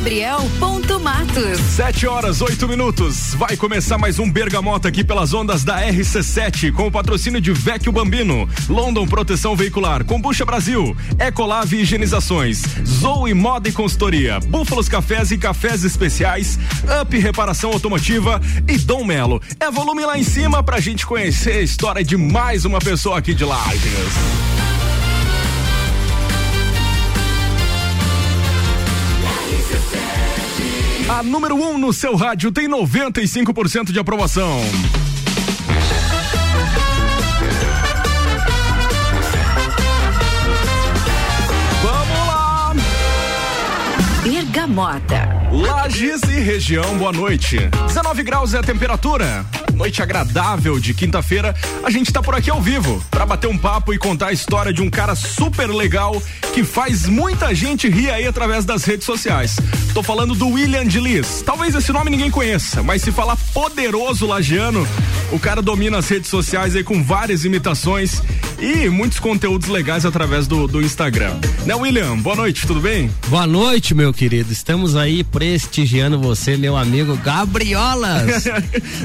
Gabriel.matos. Sete horas, oito minutos. Vai começar mais um Bergamota aqui pelas ondas da RC7 com o patrocínio de Vecchio Bambino, London Proteção Veicular, Combucha Brasil, Ecolave Higienizações, Zoe Moda e Consultoria, Búfalos Cafés e Cafés Especiais, Up Reparação Automotiva e Dom Melo. É volume lá em cima pra gente conhecer a história de mais uma pessoa aqui de Lages. A número 1 um no seu rádio tem 95% de aprovação. Vamos lá! Bergamota. Lages e região, boa noite. 19 graus é a temperatura. Noite agradável de quinta-feira. A gente tá por aqui ao vivo para bater um papo e contar a história de um cara super legal que faz muita gente rir aí através das redes sociais. Tô falando do William de Liz. Talvez esse nome ninguém conheça, mas se falar poderoso lagiano, o cara domina as redes sociais aí com várias imitações e muitos conteúdos legais através do, do Instagram. Né, William? Boa noite, tudo bem? Boa noite, meu querido. Estamos aí prestigiando você, meu amigo Gabriolas.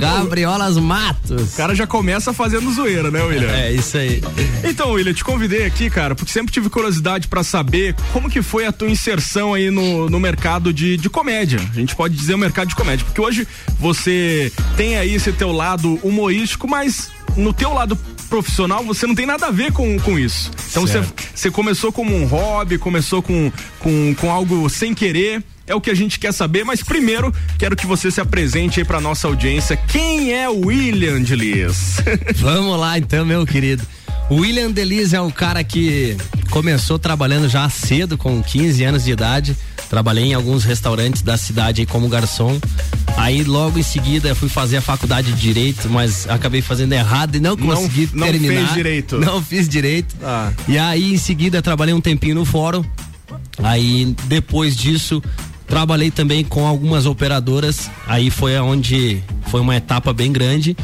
Gabriolas Matos. O cara já começa fazendo zoeira, né, William? É, isso aí. Então, William, te convidei aqui, cara, porque sempre tive curiosidade para saber como que foi a tua inserção aí no, no mercado de, de comédia. A gente pode dizer o mercado de comédia, porque hoje você tem aí esse teu lado humorístico, mas no teu lado profissional você não tem nada a ver com, com isso. Então você, você começou como um hobby, começou com, com, com algo sem querer. É o que a gente quer saber, mas primeiro quero que você se apresente aí pra nossa audiência. Quem é o William de Liz? Vamos lá então, meu querido. O William Delis é um cara que começou trabalhando já cedo, com 15 anos de idade. Trabalhei em alguns restaurantes da cidade aí como garçom. Aí logo em seguida fui fazer a faculdade de direito, mas acabei fazendo errado e não consegui não terminar. Não fez direito. Não fiz direito. Ah. E aí em seguida trabalhei um tempinho no fórum. Aí depois disso trabalhei também com algumas operadoras. Aí foi aonde foi uma etapa bem grande.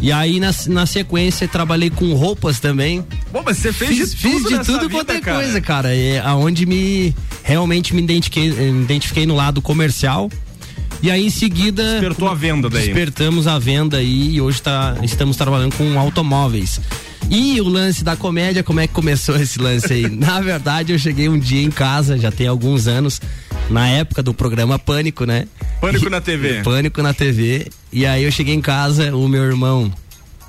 E aí, na, na sequência, trabalhei com roupas também. Bom, mas você fez fiz, de tudo Fiz de tudo quanto é cara. coisa, cara. É aonde me realmente me identifiquei, me identifiquei no lado comercial. E aí, em seguida. Despertou a venda daí. Despertamos a venda aí e hoje tá, estamos trabalhando com automóveis. E o lance da comédia, como é que começou esse lance aí? Na verdade, eu cheguei um dia em casa, já tem alguns anos, na época do programa Pânico, né? Pânico na TV. Pânico na TV. E aí eu cheguei em casa, o meu irmão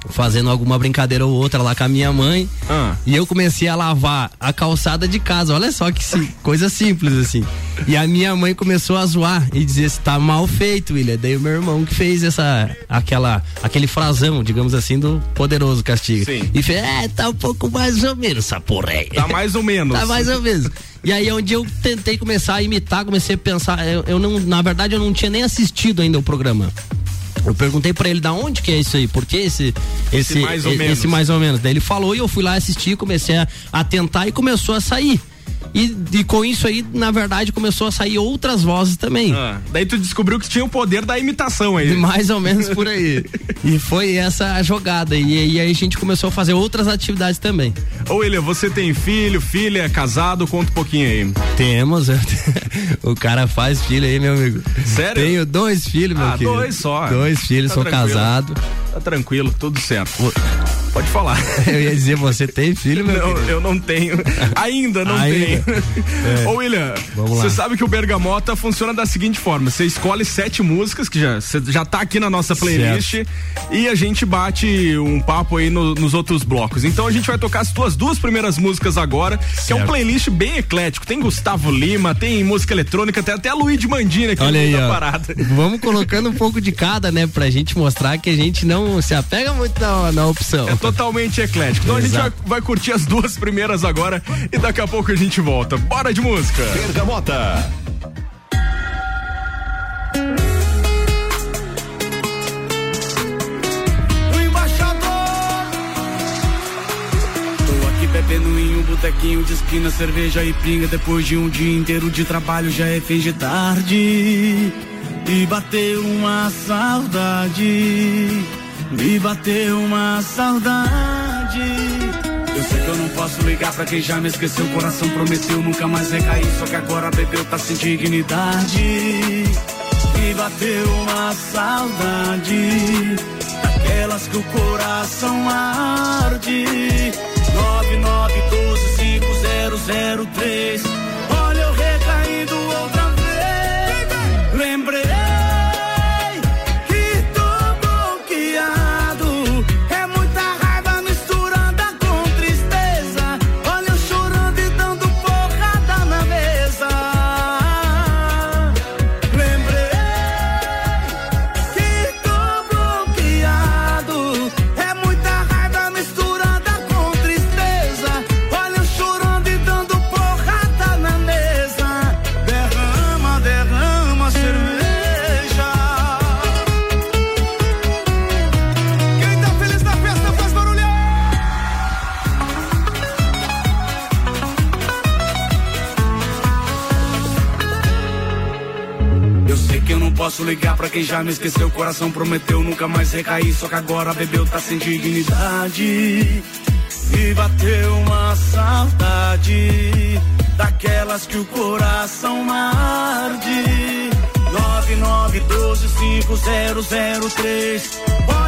fazendo alguma brincadeira ou outra lá com a minha mãe. Ah. E eu comecei a lavar a calçada de casa. Olha só que sim, coisa simples assim. E a minha mãe começou a zoar e dizer assim, tá mal feito, William. Daí o meu irmão que fez essa aquela aquele frasão, digamos assim, do poderoso castigo. Sim. E fez, é, tá um pouco mais ou menos essa porra aí. Tá mais ou menos. Tá mais ou menos. E aí onde eu tentei começar a imitar, comecei a pensar, eu, eu não, na verdade eu não tinha nem assistido ainda o programa. Eu perguntei pra ele da onde que é isso aí, por que esse esse, Esse mais ou menos. esse mais ou menos. Daí ele falou e eu fui lá assistir, comecei a, a tentar e começou a sair. E, e com isso aí, na verdade, começou a sair outras vozes também. Ah, daí tu descobriu que tinha o poder da imitação aí. Mais ou menos por aí. e foi essa a jogada. E, e aí a gente começou a fazer outras atividades também. Ô William, você tem filho, filha, é casado? Conta um pouquinho aí. Temos. o cara faz filho aí, meu amigo. Sério? Tenho dois filhos, meu Ah, querido. dois só. Dois filhos, Tá sou tranquilo. casado. Tá tranquilo, tudo certo. Pode falar. Eu ia dizer, você tem filho, meu Não, querido? eu não tenho. Ainda não Ainda? tenho. Ô, William, você sabe que o Bergamota funciona da seguinte forma: você escolhe sete músicas, que já, já tá aqui na nossa playlist, e a gente bate um papo aí no- nos outros blocos. Então a gente vai tocar as tuas duas primeiras músicas agora, que é um Certo. playlist bem eclético. Tem Gustavo Lima, tem música eletrônica, tem até a Luigi Mandina aqui Olha aí, ó. parada. Vamos colocando um pouco de cada, né? Pra gente mostrar que a gente não se apega muito na, na opção. É totalmente eclético. Então a gente vai, Exato. vai curtir as duas primeiras agora e daqui a pouco a gente volta. Bora de música. Bergamota. o embaixador. Tô aqui bebendo em um botequinho de esquina, cerveja e pinga. Depois de um dia inteiro de trabalho, já é fim de tarde. E bateu uma saudade. Me bateu uma saudade. Eu sei que eu não posso ligar pra quem já me esqueceu. O coração prometeu nunca mais recair. Só que agora bebeu, tá sem dignidade. E bateu uma saudade. Daquelas que o coração arde. 99125003. Ligar pra quem já me esqueceu. O coração prometeu nunca mais recair. Só que agora bebeu, tá sem dignidade. E bateu uma saudade. Daquelas que o coração arde. 99125003.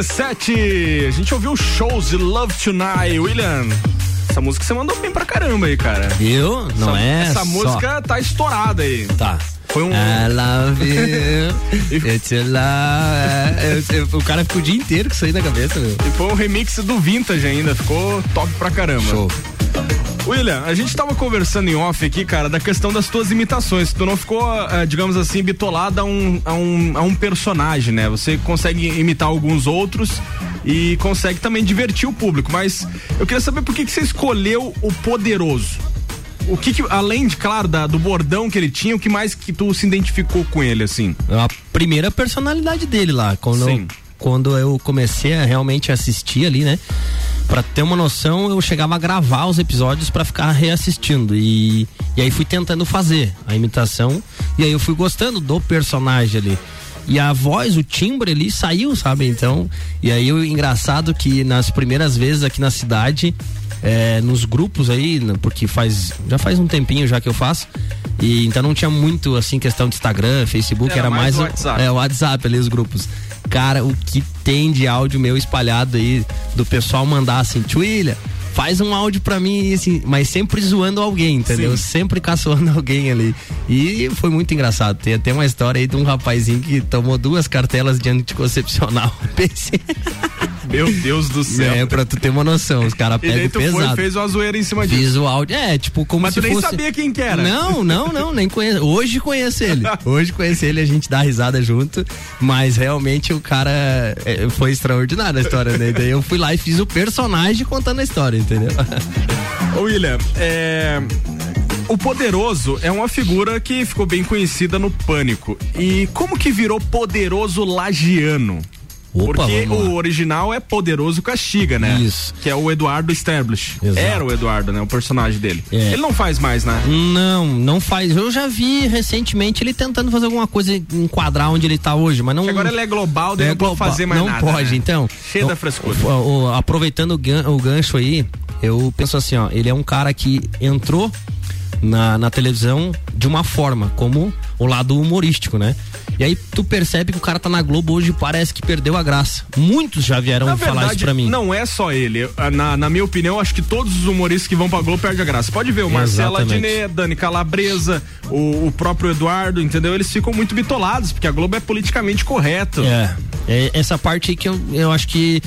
RC7, a gente ouviu shows de Love Tonight, William. Essa música você mandou bem pra caramba aí, cara. Eu? Não essa, é? Essa só. música tá estourada aí. Tá. Foi um. I love you. It's your love. o cara ficou o dia inteiro com isso aí na cabeça, meu. E foi um remix do Vintage ainda. Ficou top pra caramba. Show. William, a gente tava conversando em off aqui, cara, da questão das tuas imitações. Tu não ficou, uh, digamos assim, bitolada a um, a, um, a um personagem, né? Você consegue imitar alguns outros e consegue também divertir o público. Mas eu queria saber por que, que você escolheu o poderoso. O que, que além de, claro, da, do bordão que ele tinha, o que mais que tu se identificou com ele, assim? A primeira personalidade dele lá, quando, Sim. eu, quando eu comecei a realmente assistir ali, né? Pra ter uma noção, eu chegava a gravar os episódios para ficar reassistindo. E, e aí fui tentando fazer a imitação. E aí eu fui gostando do personagem ali. E a voz, o timbre ali saiu, sabe? Então, e aí o engraçado que nas primeiras vezes aqui na cidade, é, nos grupos aí, né, porque faz já faz um tempinho já que eu faço. E então não tinha muito assim questão de Instagram, Facebook, Era era, mais mais, o o- WhatsApp. É, o WhatsApp ali os grupos. Cara, o que tem de áudio meu espalhado aí do pessoal mandar assim, Twilha, faz um áudio pra mim, assim, mas sempre zoando alguém, entendeu? Sim. Sempre caçoando alguém ali. E foi muito engraçado. Tem até uma história aí de um rapazinho que tomou duas cartelas de anticoncepcional. Pensei, Meu Deus do céu. é, pra tu ter uma noção, os caras pegam tu foi pesado. fez uma zoeira em cima disso. Fiz o áudio, é, tipo, como Mas se tu nem fosse... sabia quem que era. Não, não, não, nem conheço. Hoje conheço ele. Hoje conheço ele, a gente dá risada junto. Mas realmente o cara é, foi extraordinário a história, né? Daí eu fui lá e fiz o personagem contando a história, entendeu? William, é... o Poderoso é uma figura que ficou bem conhecida no Pânico. E como que virou Poderoso Lagiano? Opa, Porque o original é Poderoso Castiga, né? Isso. Que é o Eduardo Stablish. Exato. Era o Eduardo, né? O personagem dele. É. Ele não faz mais, né? Não, não faz. Eu já vi recentemente ele tentando fazer alguma coisa, enquadrar onde ele tá hoje, mas não. Que agora ele é global, daí não pode global. fazer mais não nada. pode, né? então. Cheio da frescura. o- o- aproveitando o, gan- o gancho aí, eu penso assim, ó, ele é um cara que entrou na, na televisão de uma forma, como o lado humorístico, né? E aí tu percebe que o cara tá na Globo hoje e parece que perdeu a graça. Muitos já vieram Na falar verdade, isso pra mim. não é só ele. Na, na minha opinião, acho que todos os humoristas que vão pra Globo perdem a graça. Pode ver o Marcelo. Adnet, Dani Calabresa, o, o próprio Eduardo, entendeu? Eles ficam muito bitolados, porque a Globo é politicamente correto. É, é essa parte aí que eu, eu acho que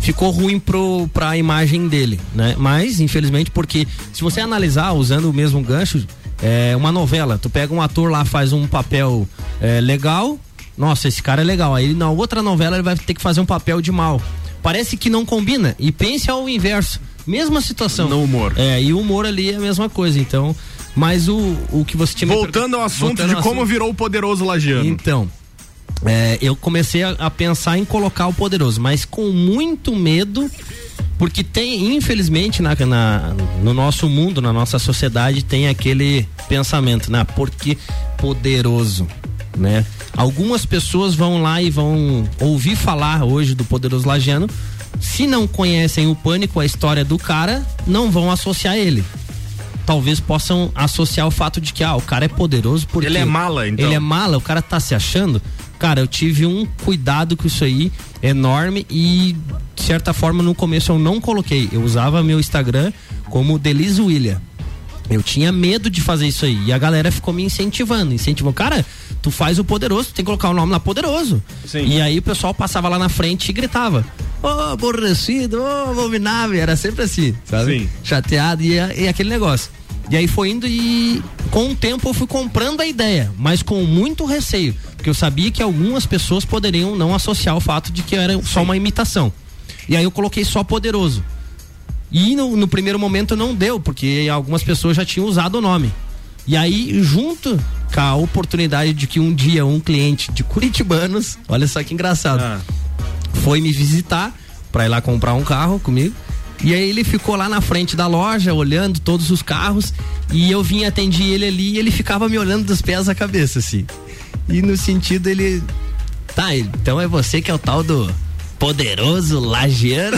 ficou ruim pro, pra imagem dele, né? Mas, infelizmente, porque se você analisar, usando o mesmo gancho, é uma novela, tu pega um ator lá, faz um papel é, legal, nossa, esse cara é legal, aí na outra novela ele vai ter que fazer um papel de mal. Parece que não combina, e pense ao inverso, mesma situação. No humor. É, e o humor ali é a mesma coisa, então, mas o, o que você tinha Voltando ao assunto Voltando de como assunto. virou o poderoso lagiano. Então, é, eu comecei a, a pensar em colocar o poderoso, mas com muito medo, porque tem, infelizmente, na, na- no nosso mundo, na nossa sociedade, tem aquele pensamento, né? Porque poderoso, né? Algumas pessoas vão lá e vão ouvir falar hoje do poderoso lagiano. Se não conhecem o pânico, a história do cara, não vão associar ele talvez possam associar o fato de que ah, o cara é poderoso porque Ele é mala, então. Ele é mala, o cara tá se achando. Cara, eu tive um cuidado com isso aí enorme e de certa forma no começo eu não coloquei. Eu usava meu Instagram como Delis William. Eu tinha medo de fazer isso aí. E a galera ficou me incentivando. Incentivou, cara, tu faz o poderoso, tu tem que colocar o nome lá poderoso. Sim. E aí o pessoal passava lá na frente e gritava: Ô, aborrecido, ô, abominável. Era sempre assim, sabe? Sim. Chateado e, e aquele negócio. E aí foi indo e com o tempo eu fui comprando a ideia, mas com muito receio. Porque eu sabia que algumas pessoas poderiam não associar o fato de que era só uma imitação. E aí eu coloquei só poderoso. E no, no primeiro momento não deu, porque algumas pessoas já tinham usado o nome. E aí, junto com a oportunidade de que um dia um cliente de Curitibanos, olha só que engraçado, Ah. foi me visitar pra ir lá comprar um carro comigo. E aí ele ficou lá na frente da loja, olhando todos os carros, e eu vim atendi ele ali e ele ficava me olhando dos pés à cabeça, assim. E no sentido ele. Tá, então é você que é o tal do poderoso lagiano.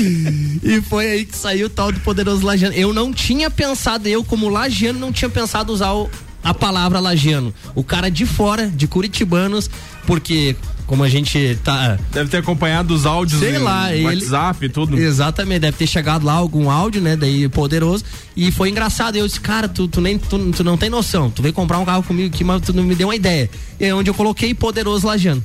e foi aí que saiu o tal do poderoso lagiano. Eu não tinha pensado, eu como lagiano não tinha pensado usar o, a palavra lagiano. O cara de fora, de Curitibanos, porque como a gente tá. Deve ter acompanhado os áudios Sei lá, ele, WhatsApp e tudo. Exatamente, deve ter chegado lá algum áudio, né? Daí poderoso. E foi engraçado. Eu disse, cara, tu, tu nem tu, tu não tem noção. Tu veio comprar um carro comigo aqui, mas tu não me deu uma ideia. E é onde eu coloquei poderoso Lajano.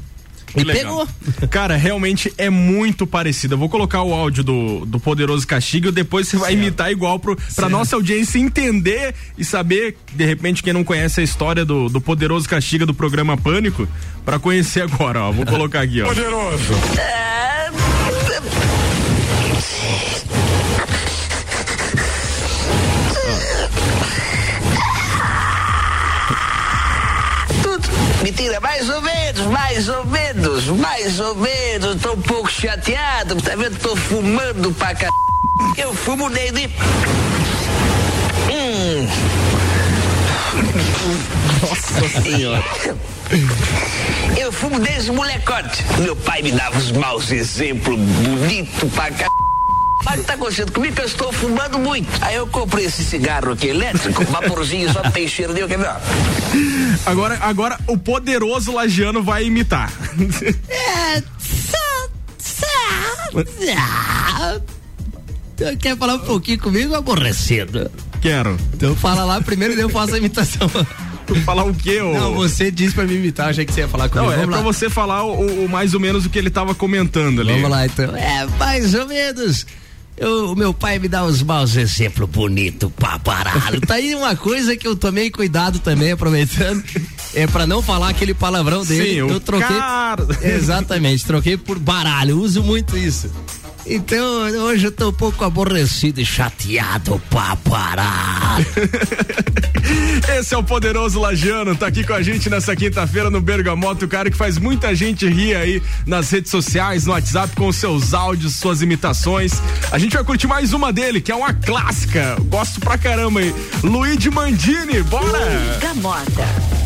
E pegou. Cara, realmente é muito parecido. Eu vou colocar o áudio do, do Poderoso Castigo e depois você vai certo. imitar igual pro, pra nossa audiência entender e saber, de repente, quem não conhece a história do, do Poderoso Castigo do programa Pânico, para conhecer agora, ó. Vou colocar aqui, ó. Poderoso. Mentira, mais ou menos, mais ou menos, mais ou menos. Tô um pouco chateado, tá vendo? Tô fumando pra c... Eu fumo desde. Hum. Nossa senhora. Eu fumo desde molecote. Meu pai me dava os maus exemplos, bonito pra c... Mas o que tá acontecendo comigo que eu estou fumando muito. Aí eu comprei esse cigarro aqui elétrico, vaporzinho, só tem cheiro de quer ver? Agora, agora o poderoso lagiano vai imitar. É, Quer falar um pouquinho comigo, aborrecido? Quero. Então fala lá primeiro e eu faço a imitação. falar o quê? Ô? Não, você disse pra me imitar, achei que você ia falar comigo. Não, é Vamos pra lá. você falar o, o, mais ou menos o que ele tava comentando ali. Vamos lá então. É, mais ou menos. O meu pai me dá uns maus exemplos bonitos pra parado. Tá aí uma coisa que eu tomei cuidado também, aproveitando. É pra não falar aquele palavrão dele. Sim, eu troquei. Cara... Exatamente, troquei por baralho. Uso muito isso. Então, hoje eu tô um pouco aborrecido e chateado pra parar. Esse é o poderoso Lajano, tá aqui com a gente nessa quinta-feira no Bergamoto, o cara que faz muita gente rir aí nas redes sociais, no WhatsApp, com seus áudios, suas imitações. A gente vai curtir mais uma dele, que é uma clássica. Gosto pra caramba aí. Luigi Mandini, bora! Bergamota.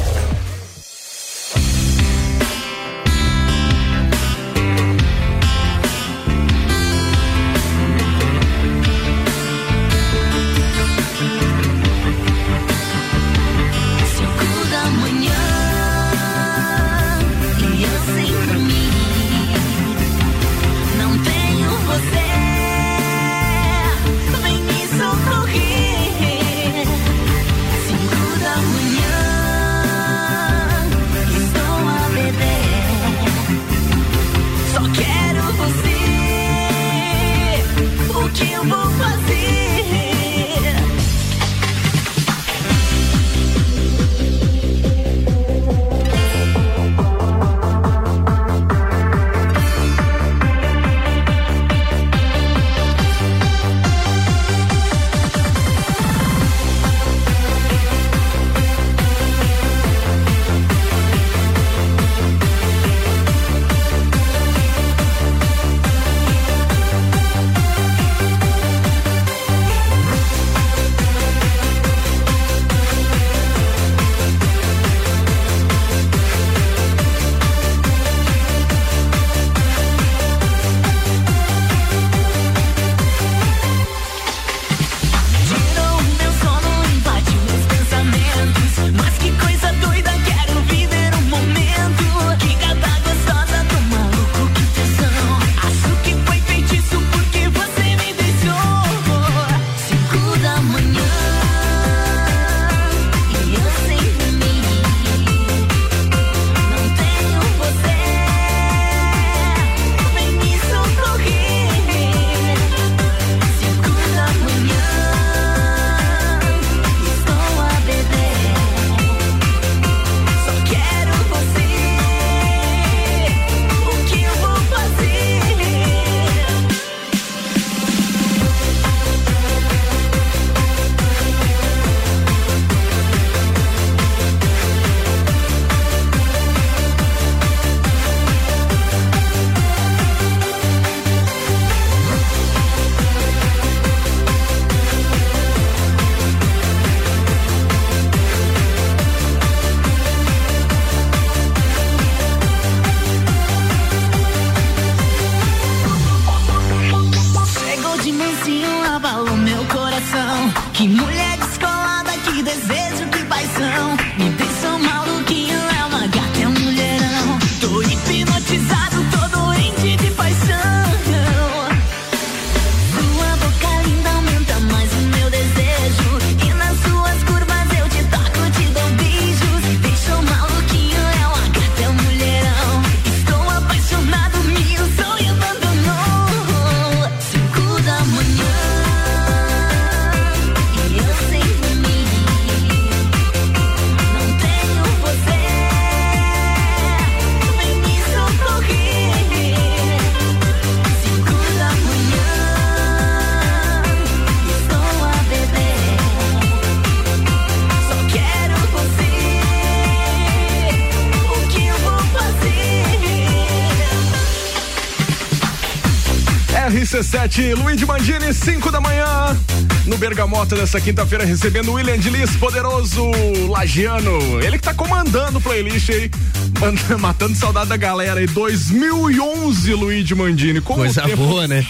RC7, Luiz Mandini, 5 da manhã. No Bergamota dessa quinta-feira, recebendo o William de Liz, poderoso Lagiano. Ele que tá comandando o playlist aí, matando saudade da galera aí. 2011, Luiz Mandini. Como Coisa tempo, boa, né?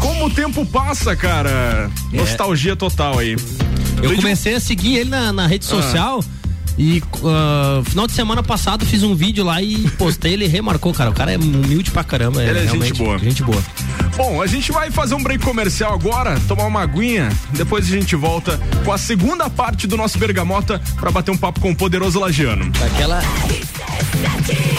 Como o tempo passa, cara. É. Nostalgia total aí. Eu comecei a seguir ele na, na rede ah. social. Ah e uh, final de semana passado fiz um vídeo lá e postei, ele remarcou, cara. O cara é humilde pra caramba. Ele é, é gente boa. Gente boa. Bom, a gente vai fazer um break comercial agora, tomar uma aguinha, depois a gente volta com a segunda parte do nosso Bergamota para bater um papo com o poderoso Lagiano. Aquela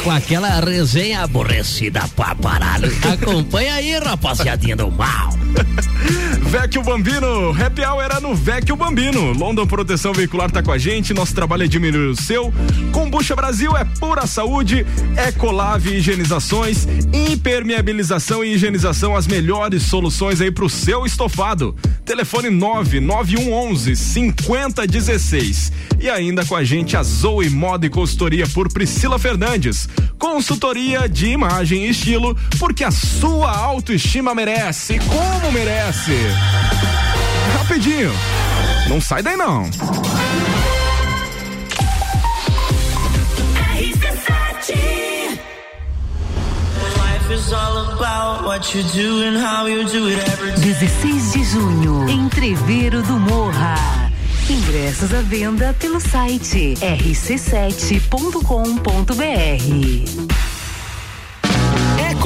com aquela resenha aborrecida pra parado. Acompanha aí, rapaziadinha do mal. Vecchio Bambino, happy hour era no Vecchio Bambino. London Proteção Veicular tá com a gente, nosso trabalho é diminuir o seu. Combucha Brasil é pura saúde, Ecolave Higienizações, impermeabilização e higienização, as melhores soluções aí pro seu estofado. Telefone 99111 5016. E ainda com a gente a Zoe Moda e Consultoria por Priscila Fernandes. Consultoria de imagem e estilo, porque a sua autoestima merece. Como merece? Rapidinho. Não sai daí não. is all about what you do and how you do it every day. 16 de junho, Entreveiro do Morra. Ingressos à venda pelo site rc7.com.br.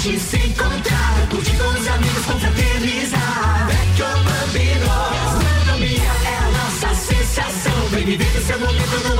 gente se encontrar, curtir com os amigos, confraternizar. Vecchio Bambino, gastronomia é a nossa sensação. Vem viver seu momento no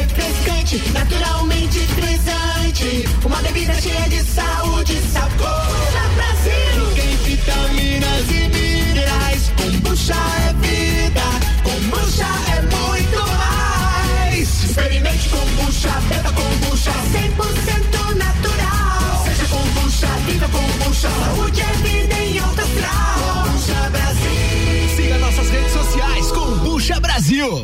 refrescante, naturalmente frisante. Uma bebida cheia de saúde e sabor. Brasil. Tem vitaminas e minerais. Kombucha é vida. Kombucha é muito mais. Experimente kombucha, beba kombucha. 100% natural. Seja kombucha, viva kombucha. Saúde é vida em alta astral. Kombucha Brasil. Siga nossas redes sociais. Kombucha Brasil.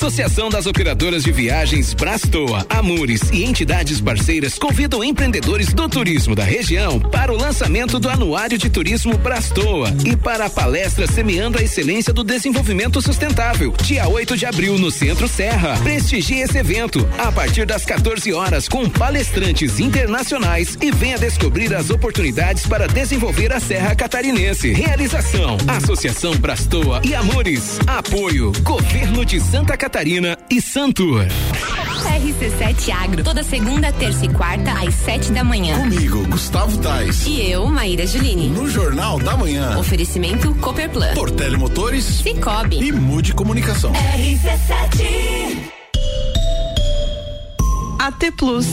Associação das Operadoras de Viagens Brastoa, Amores e entidades parceiras convidam empreendedores do turismo da região para o lançamento do Anuário de Turismo Brastoa e para a palestra Semeando a Excelência do Desenvolvimento Sustentável, dia 8 de abril no Centro Serra. Prestigie esse evento a partir das 14 horas com palestrantes internacionais e venha descobrir as oportunidades para desenvolver a Serra Catarinense. Realização: Associação Brastoa e Amores. Apoio: Governo de Santa Catarina e Santur. RC7 Agro, toda segunda, terça e quarta, às sete da manhã. Comigo, Gustavo Tais. E eu, Maíra Juline. No Jornal da Manhã. Oferecimento Copperplan. Portele Motores. Cicobi. E Mude Comunicação. RC7 AT Plus.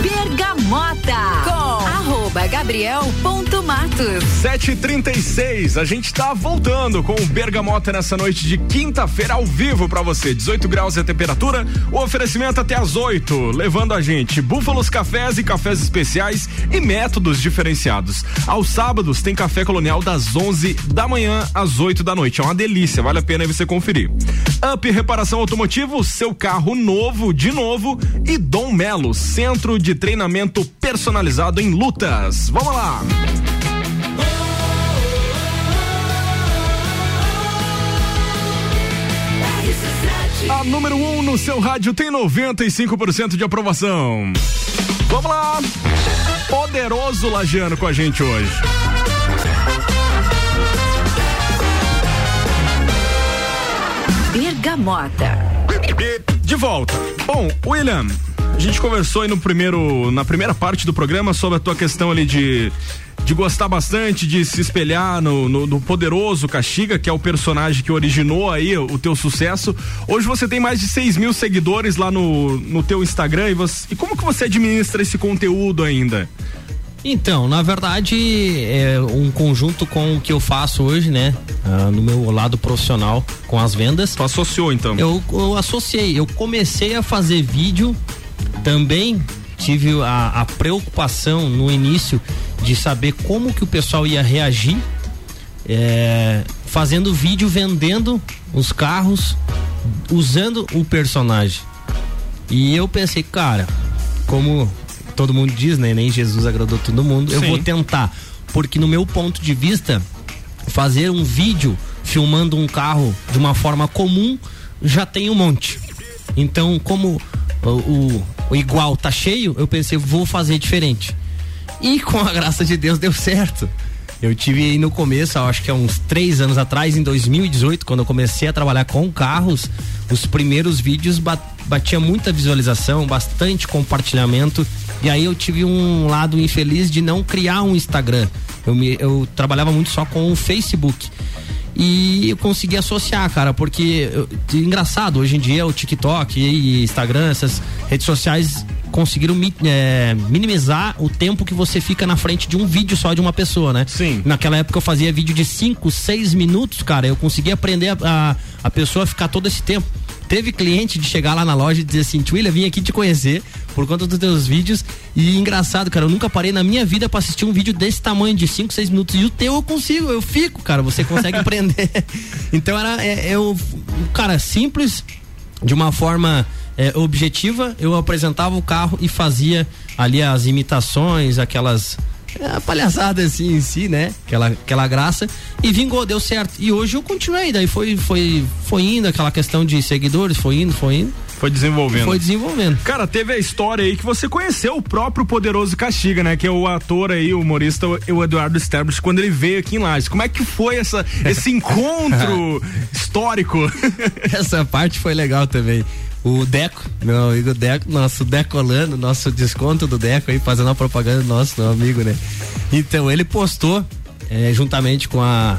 Bergamota. Com arroba gabriel.matos. 736, a gente tá voltando com o Bergamota nessa noite de quinta-feira ao vivo pra você. 18 graus é a temperatura, o oferecimento até às 8, levando a gente búfalos cafés e cafés especiais e métodos diferenciados. Aos sábados tem café colonial das 11 da manhã às 8 da noite. É uma delícia, vale a pena você conferir. Up Reparação Automotivo, seu carro novo de novo e Dom Melo, centro de treinamento personalizado em lutas. Vamos lá. A número 1 um no seu rádio tem 95% de aprovação. Vamos lá. Poderoso Lagiano com a gente hoje. Bergamota. De volta. Bom, William, a gente conversou aí no primeiro, na primeira parte do programa sobre a tua questão ali de de gostar bastante, de se espelhar no, no, no, poderoso Caxiga, que é o personagem que originou aí o, o teu sucesso. Hoje você tem mais de 6 mil seguidores lá no, no teu Instagram e, você, e como que você administra esse conteúdo ainda? Então, na verdade, é um conjunto com o que eu faço hoje, né? Ah, no meu lado profissional com as vendas. Tu associou então? Eu, eu associei, eu comecei a fazer vídeo também tive a, a, preocupação no início de saber como que o pessoal ia reagir é, fazendo vídeo vendendo os carros usando o personagem. E eu pensei cara como todo mundo diz né nem Jesus agradou todo mundo Sim. eu vou tentar. Porque no meu ponto de vista fazer um vídeo filmando um carro de uma forma comum já tem um monte. Então como o, o, o igual tá cheio, eu pensei, vou fazer diferente. E com a graça de Deus deu certo. Eu tive aí no começo, acho que há uns três anos atrás, em 2018, quando eu comecei a trabalhar com carros, os primeiros vídeos batia muita visualização, bastante compartilhamento. E aí eu tive um lado infeliz de não criar um Instagram. Eu, me, eu trabalhava muito só com o Facebook e eu consegui associar, cara, porque engraçado, hoje em dia o TikTok e Instagram, essas redes sociais conseguiram é, minimizar o tempo que você fica na frente de um vídeo só de uma pessoa, né? Sim. Naquela época eu fazia vídeo de 5, 6 minutos, cara, eu conseguia aprender a, a, pessoa ficar todo esse tempo. Teve cliente de chegar lá na loja e dizer assim, Twilha, vim aqui te conhecer por conta dos teus vídeos. E engraçado, cara, eu nunca parei na minha vida para assistir um vídeo desse tamanho, de 5, 6 minutos. E o teu eu consigo, eu fico, cara, você consegue aprender. Então era, é, eu, cara, simples, de uma forma é, objetiva, eu apresentava o carro e fazia ali as imitações, aquelas é a palhaçada assim em si, né? Aquela, aquela graça. E vingou, deu certo. E hoje eu continuei, daí foi, foi, foi indo aquela questão de seguidores, foi indo, foi indo. Foi desenvolvendo. Foi desenvolvendo. Cara, teve a história aí que você conheceu o próprio Poderoso Castiga, né? Que é o ator aí, o humorista, o Eduardo Sterblich, quando ele veio aqui em Lages. Como é que foi essa, esse encontro histórico? essa parte foi legal também. O Deco, meu amigo Deco, nosso Decolando, nosso desconto do Deco aí, fazendo a propaganda nosso, meu amigo, né? Então, ele postou, é, juntamente com a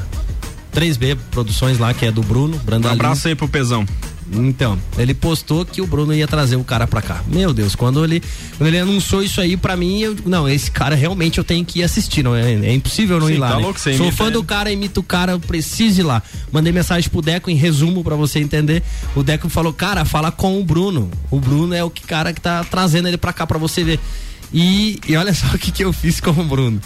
3B Produções lá, que é do Bruno Brandalino. Um abraço aí pro Pezão. Então, ele postou que o Bruno ia trazer o cara pra cá. Meu Deus, quando ele, quando ele anunciou isso aí pra mim, eu, não, esse cara realmente eu tenho que ir assistir, não é, é impossível não Sim, ir lá. Tá né? louco, Sou imita, fã do cara, imito o cara, eu preciso ir lá. Mandei mensagem pro Deco em resumo pra você entender. O Deco falou, cara, fala com o Bruno. O Bruno é o que cara que tá trazendo ele pra cá pra você ver. E, e olha só o que, que eu fiz com o Bruno.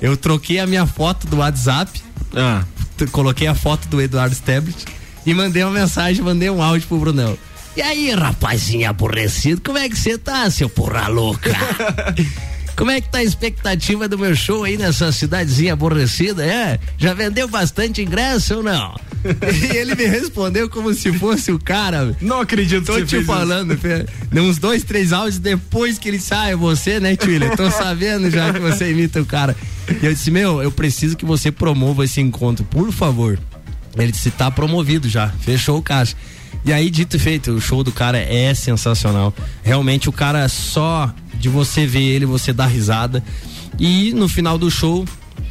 Eu troquei a minha foto do WhatsApp, ah. coloquei a foto do Eduardo Stablet e mandei uma mensagem, mandei um áudio pro Brunão. E aí, rapazinho aborrecido, como é que você tá, seu porra louca? Como é que tá a expectativa do meu show aí nessa cidadezinha aborrecida? É? Já vendeu bastante ingresso ou não? e ele me respondeu como se fosse o cara. Não acredito Tô que te falando, Fê. uns dois, três áudios depois que ele sai, você, né, Twiller? Tô sabendo já que você imita o cara. E eu disse, meu, eu preciso que você promova esse encontro, por favor. Ele disse, tá promovido já, fechou o caixa. E aí, dito e feito, o show do cara é sensacional. Realmente, o cara só de você ver ele, você dá risada. E no final do show,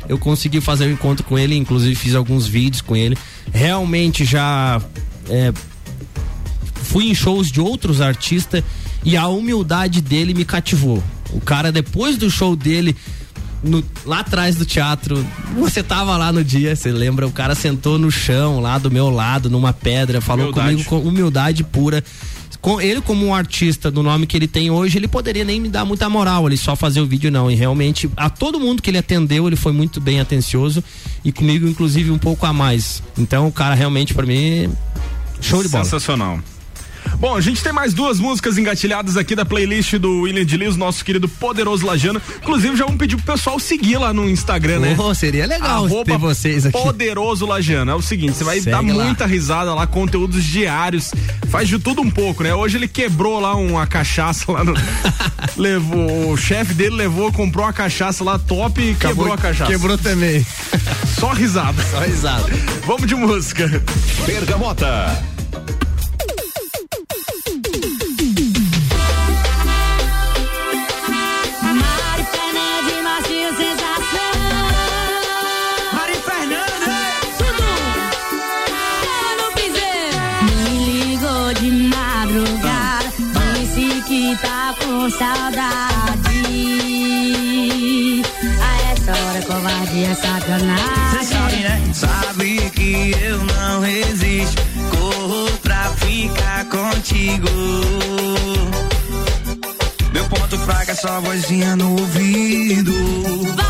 eu consegui fazer um encontro com ele, inclusive fiz alguns vídeos com ele. Realmente já é, fui em shows de outros artistas e a humildade dele me cativou. O cara, depois do show dele, no- lá atrás do teatro, você tava lá no dia, você lembra? O cara sentou no chão, lá do meu lado, numa pedra, falou Humildade. comigo com humildade pura. Com ele, como um artista do nome que ele tem hoje, ele poderia nem me dar muita moral, ele só fazer o vídeo, não. E realmente, a todo mundo que ele atendeu, ele foi muito bem atencioso e comigo, inclusive, um pouco a mais. Então, o cara realmente, pra mim, show de bola. Sensacional. Bom, a gente tem mais duas músicas engatilhadas aqui da playlist do William de Liz, nosso querido poderoso Lajano. Inclusive, já vamos pedir pro pessoal seguir lá no Instagram, né? Oh, seria legal Arroba ter vocês aqui. Poderoso Lajano. É o seguinte, você vai Segue dar lá. muita risada lá, conteúdos diários, faz de tudo um pouco, né? Hoje ele quebrou lá uma cachaça lá no. levou, o chefe dele levou, comprou uma cachaça lá top e quebrou a cachaça. Quebrou também. Só risada. Só risada. Vamos de música. Bergamota. É sacanagem. Cê sabe, né? Sabe que eu não resisto. Corro pra ficar contigo. Meu ponto fraco é só vozinha no ouvido. Vai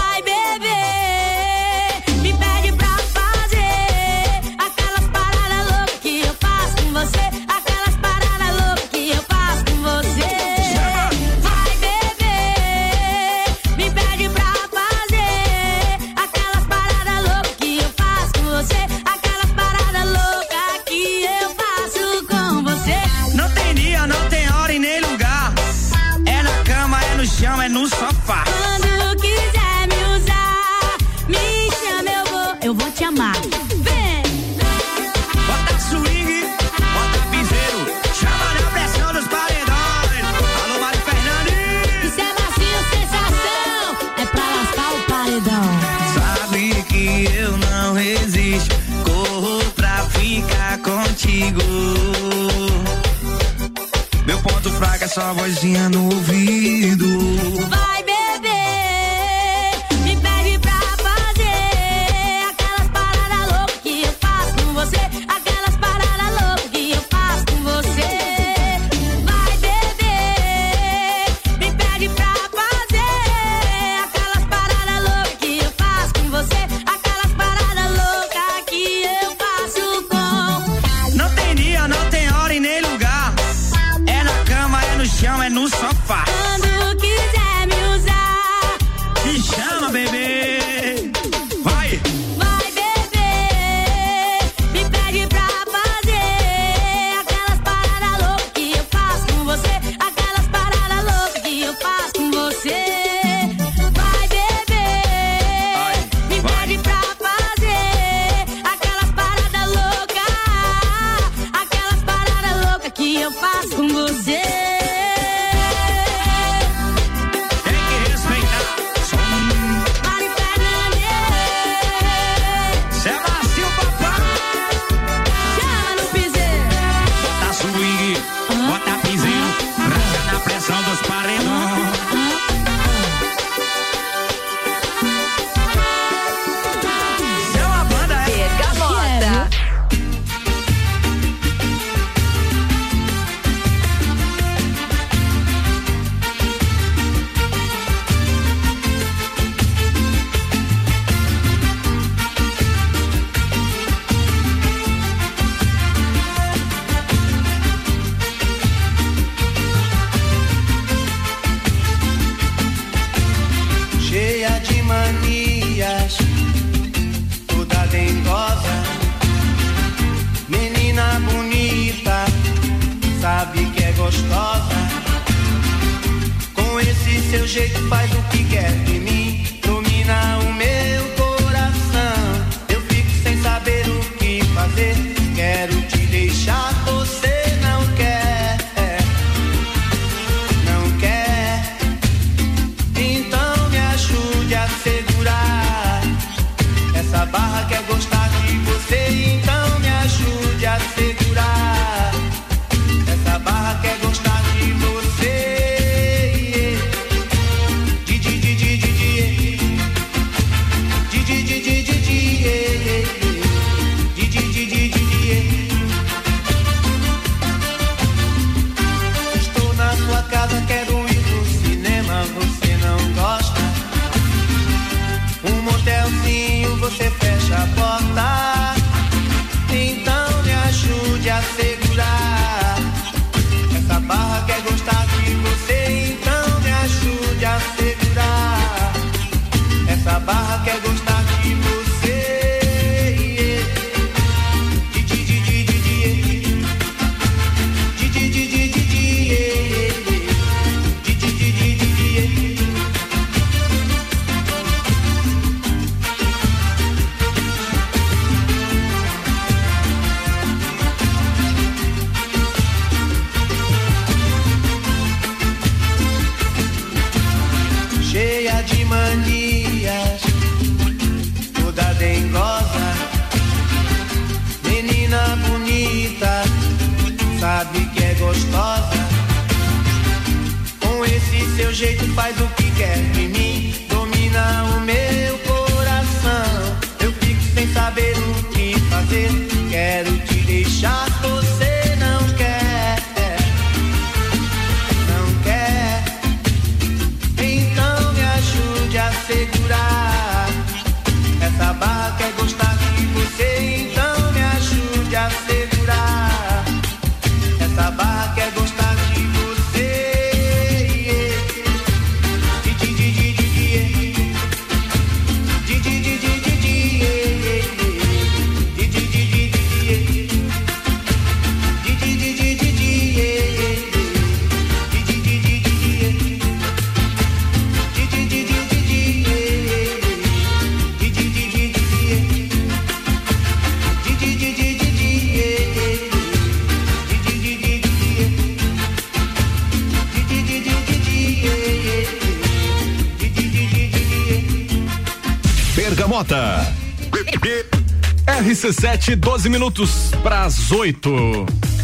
RC7, 12 minutos para as 8.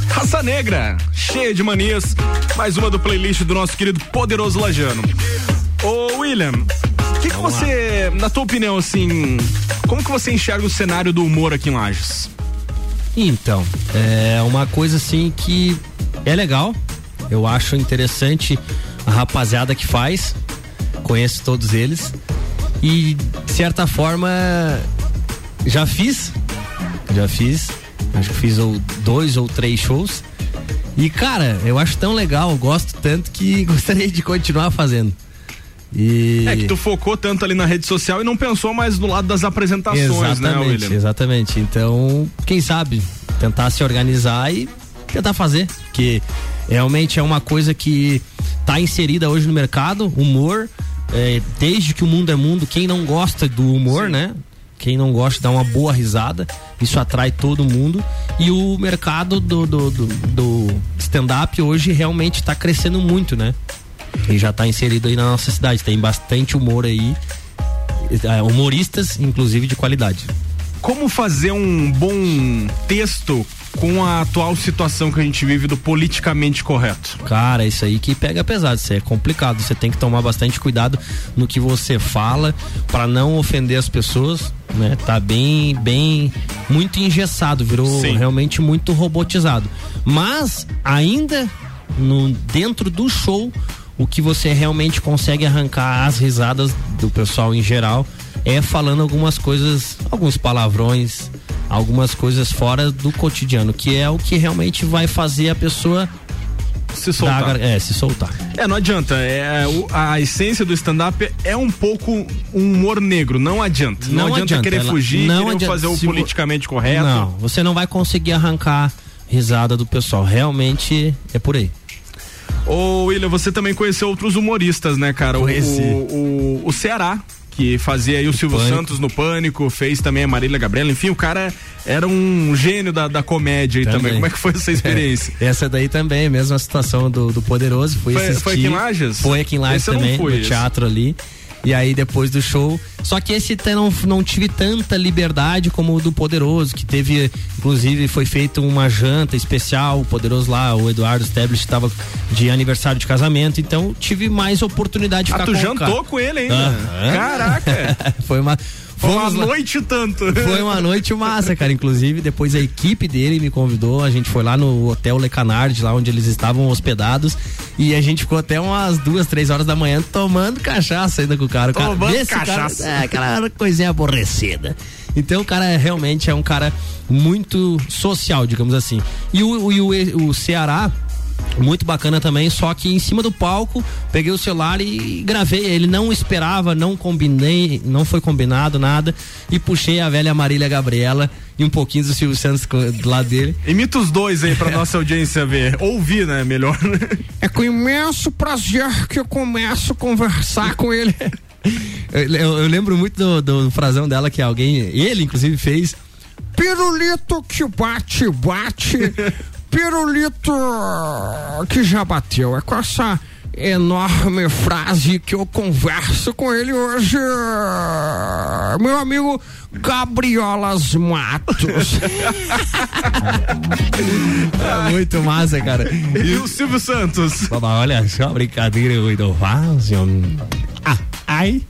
Raça Negra, cheia de manias. Mais uma do playlist do nosso querido Poderoso Lajano. Ô, William, o que, que você, na tua opinião, assim, como que você enxerga o cenário do humor aqui em Lages? Então, é uma coisa assim que é legal. Eu acho interessante a rapaziada que faz. Conheço todos eles. E, de certa forma, já fiz. Já fiz. Acho que fiz ou dois ou três shows. E, cara, eu acho tão legal, gosto tanto que gostaria de continuar fazendo. E... É que tu focou tanto ali na rede social e não pensou mais no lado das apresentações, né, exatamente, William? Exatamente. Então, quem sabe, tentar se organizar e tentar fazer. Porque realmente é uma coisa que tá inserida hoje no mercado, humor. é, desde que o mundo é mundo, quem não gosta do humor, né? Quem não gosta dá uma boa risada, isso atrai todo mundo. E o mercado do, do, do, do stand-up hoje realmente está crescendo muito, né? E já está inserido aí na nossa cidade. Tem bastante humor aí, é, humoristas, inclusive de qualidade. Como fazer um bom texto com a atual situação que a gente vive do politicamente correto? Cara, isso aí que pega pesado, isso é complicado. Você tem que tomar bastante cuidado no que você fala para não ofender as pessoas, né? Tá bem, bem, muito engessado, virou Sim. realmente muito robotizado. Mas ainda no dentro do show, o que você realmente consegue arrancar as risadas do pessoal em geral é falando algumas coisas, alguns palavrões, algumas coisas fora do cotidiano, que é o que realmente vai fazer a pessoa se soltar. é, se soltar. É, não adianta. É, o- a essência do stand-up é um pouco um humor negro. Não adianta. Não, Não adianta, adianta, querer ela- fugir, não querer adianta. fazer o politicamente correto. Não, você não vai conseguir arrancar risada do pessoal. Realmente é por aí. Ô, William, você também conheceu outros humoristas, né, cara? O, o, o, o Ceará, que fazia aí o Silvio Pânico. Santos no Pânico, fez também a Marília Gabriela, enfim, o cara era um gênio da, da comédia aí também. Também. Como é que foi essa experiência? É, essa daí também, mesma situação do, do Poderoso. Fui Foi- assistir. foi aqui em Lages? Foi aqui em Lages Esse também, no teatro ali. E aí depois do show. Só que esse até não, não tive tanta liberdade como o do Poderoso, que teve, inclusive, foi feita uma janta especial. O Poderoso lá, o Eduardo Stablich estava de aniversário de casamento, então tive mais oportunidade de Ah, ficar tu com jantou com ele ainda? Aham. Caraca! Foi uma. Foi uma lá- noite tanto. Foi uma noite massa, cara. Inclusive, depois a equipe dele me convidou. A gente foi lá no Hotel Le Canard, lá onde eles estavam hospedados. E a gente ficou até umas duas, três horas da manhã tomando cachaça ainda com o cara. O cara Tomando cachaça. Cara, é aquela coisinha aborrecida. Então o cara realmente é um cara muito social, digamos assim. E o, e o, o Ceará muito bacana também, só que em cima do palco, peguei o celular e gravei. Ele não esperava, não combinei, não foi combinado nada. E puxei a velha Marília Gabriela e um pouquinho do Silvio Santos do lado dele. Imita os dois aí pra nossa audiência ver. Ouvir, né? Melhor. É com imenso prazer que eu começo a conversar com ele. Eu, eu- eu lembro muito do, do frasão dela que alguém, ele inclusive fez. Pirulito que bate, bate. Pirulito que já bateu. É com essa enorme frase que eu converso com ele hoje. Meu amigo Gabriolas Matos. é muito massa, cara. E o Silvio Santos? Olha só, brincadeira muito fácil. Ah, ai.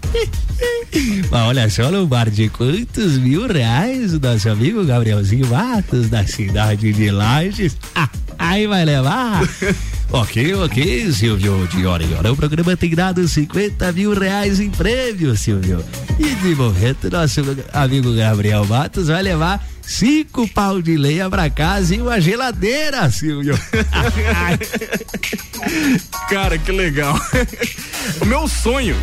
Mas olha só, Lombardi, quantos mil reais o nosso amigo Gabrielzinho Matos, da cidade de Lages. Ah, ai vai levar. ok, ok, Silvio. De hora em hora o programa tem dado 50 mil reais em prêmio, Silvio. E de momento, nosso amigo Gabriel Matos vai levar cinco pau de leia pra casa e uma geladeira, Silvio. Cara, que legal. O meu sonho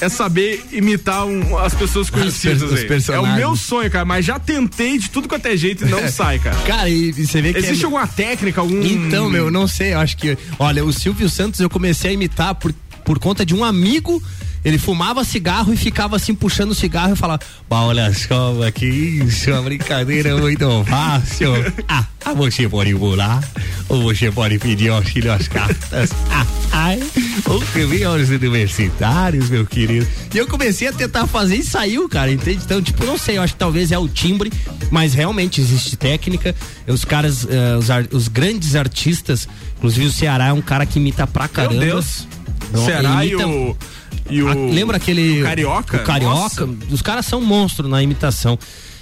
é saber imitar um- as pessoas conhecidas os aí. É o meu sonho, cara, mas já tentei de tudo quanto é jeito e não sai, cara. Cara, e, e você vê que. Existe é... alguma técnica, algum. Então, meu, não sei, eu acho que. Olha, o Silvio Santos eu comecei a imitar por, por conta de um amigo. Ele fumava cigarro e ficava assim puxando o cigarro e falava: "Bah, olha só, que isso, é uma brincadeira muito fácil. Ah, ah, você pode pular, ou você pode pedir auxílio às cartas. Ah, ai, ou também aos universitários, meu querido. E eu comecei a tentar fazer e saiu, cara, entende? Então, tipo, não sei, eu acho que talvez é o timbre, mas realmente existe técnica. Os caras, eh, os, ar- os grandes artistas, inclusive o Ceará é um cara que imita pra caramba. Meu Deus. Não, e imita- o. E o. a- lembra aquele. o Carioca? O Carioca. Os caras são monstros na imitação.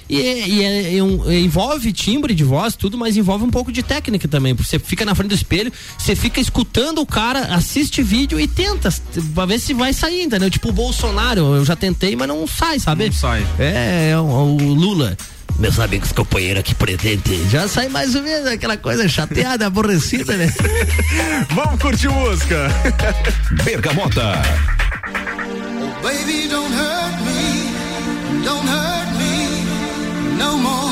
E, é- e é- é um- envolve timbre de voz, tudo, mas envolve um pouco de técnica também. Porque você fica na frente do espelho, você fica escutando o cara, assiste vídeo e tenta pra ver se vai sair, entendeu? Tipo o Bolsonaro, eu já tentei, mas não sai, sabe? Não sai. É, é o, o Lula. Meus amigos companheiros aqui presente. Já sai mais ou menos aquela coisa chateada, aborrecida, né? Vamos curtir música. Bergamota. Baby, don't hurt me, don't hurt me no more.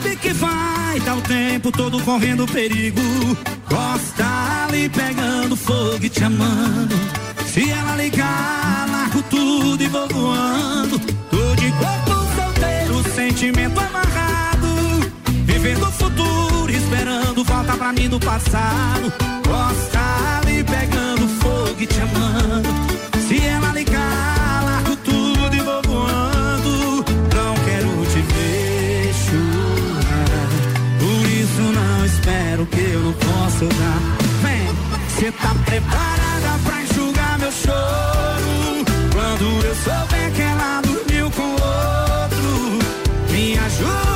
Sabe que vai, tá o tempo todo correndo perigo. Gosta ali pegando fogo e te amando. Se ela ligar, largo tudo e vou voando. Tô de corpo solteiro, sentimento amarrado. Vivendo o futuro, esperando volta pra mim do passado. Gosta ali pegando fogo e te amando. Se ela ligar, largo dar. Vem, cê tá preparada pra enxugar meu choro? Quando eu souber que ela dormiu com outro, me ajuda,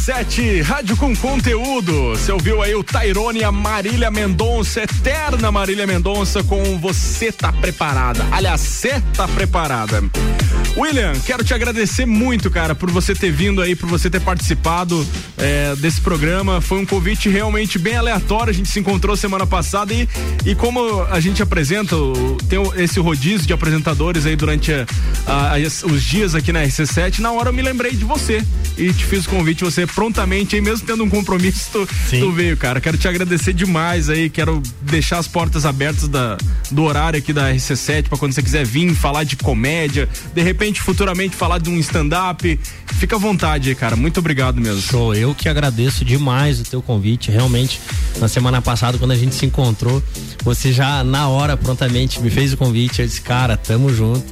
RC7, rádio com conteúdo. Você ouviu aí o Tairone, a Marília Mendonça, eterna Marília Mendonça com Você Tá Preparada. Aliás, você tá preparada. William, quero te agradecer muito, cara, por você ter vindo aí, por você ter participado é, desse programa. Foi um convite realmente bem aleatório. A gente se encontrou semana passada e, e como a gente apresenta, tem esse rodízio de apresentadores aí durante a- a- os dias aqui na RC7, na hora eu me lembrei de você e te fiz o convite. Você prontamente, aí mesmo tendo um compromisso, tu, tu veio, cara. Quero te agradecer demais aí. Quero deixar as portas abertas da, do horário aqui da RC7 pra quando você quiser vir falar de comédia, de repente, futuramente, falar de um stand-up. Fica à vontade cara. Muito obrigado mesmo. Show, eu que agradeço demais o teu convite. Realmente, na semana passada, quando a gente se encontrou, você já na hora prontamente me fez o convite. Eu disse, cara, tamo junto.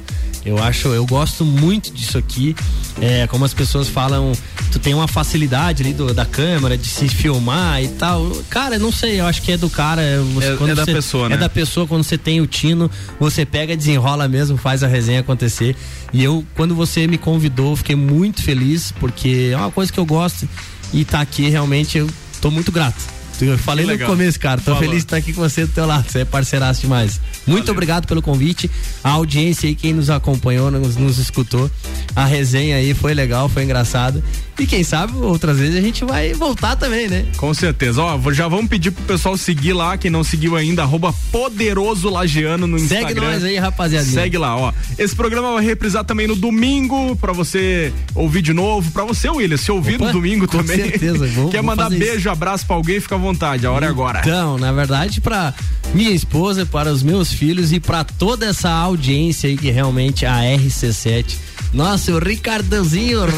Eu acho, eu gosto muito disso aqui. É, como as pessoas falam, tu tem uma facilidade ali do- da câmera de se filmar e tal. Cara, não sei, eu acho que é do cara. Você, É- é da você- pessoa, É né? da pessoa, quando você tem o tino, você pega, desenrola mesmo, faz a resenha acontecer. E eu, quando você me convidou, fiquei muito feliz, porque é uma coisa que eu gosto e tá aqui realmente, eu tô muito grato. Eu falei no começo, cara, tô Falou. feliz de estar aqui com você do teu lado, você é parceiraço demais. Muito obrigado pelo convite, a audiência aí, quem nos acompanhou, nos, nos escutou, a resenha aí foi legal, foi engraçada E quem sabe outras vezes a gente vai voltar também, né? Com certeza. Ó, já vamos pedir pro pessoal seguir lá, quem não seguiu ainda, arroba Poderoso Lagiano no Segue Instagram. nós aí, rapaziada. Segue lá, ó. Esse programa vai reprisar também no domingo, pra você ouvir de novo. Pra você, William, se ouvir Opa, no domingo com também. certeza, vou- Quer vou mandar beijo, abraço pra alguém, fica à vontade. A hora é agora. Então, na verdade, para minha esposa, para os meus filhos e para toda essa audiência aí que realmente a RC7. Nossa, o Ricardãozinho.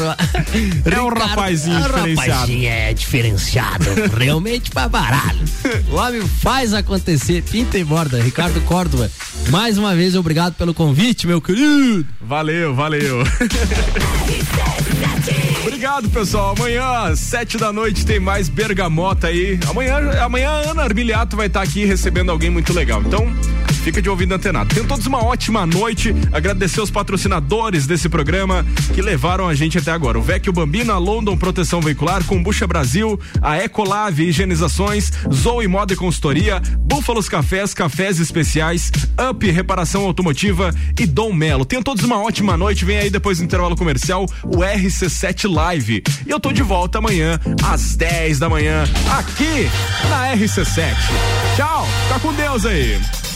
É um rapazinho o diferenciado. rapazinho é diferenciado, realmente pra baralho. O homem faz acontecer, pinta e borda. Ricardo Córdova, mais uma vez, obrigado pelo convite, meu querido. Valeu, valeu. Obrigado, pessoal. Amanhã, às sete da noite, tem mais bergamota aí. Amanhã, amanhã a Ana Armiliato vai estar aqui recebendo alguém muito legal. Então, fica de ouvido antenado. Tenham todos uma ótima noite. Agradecer os patrocinadores desse programa que levaram a gente até agora. O Vecchio Bambina, London Proteção Veicular, Combucha Brasil, a Ecolave Higienizações, Zoe Moda e Consultoria, Búfalos Cafés, Cafés Especiais, Up Reparação Automotiva e Dom Melo. Tenham todos uma ótima noite. Vem aí depois do intervalo comercial o RC7 Live. E eu tô de volta amanhã às 10 da manhã aqui na RC7. Tchau. Fica com Deus aí.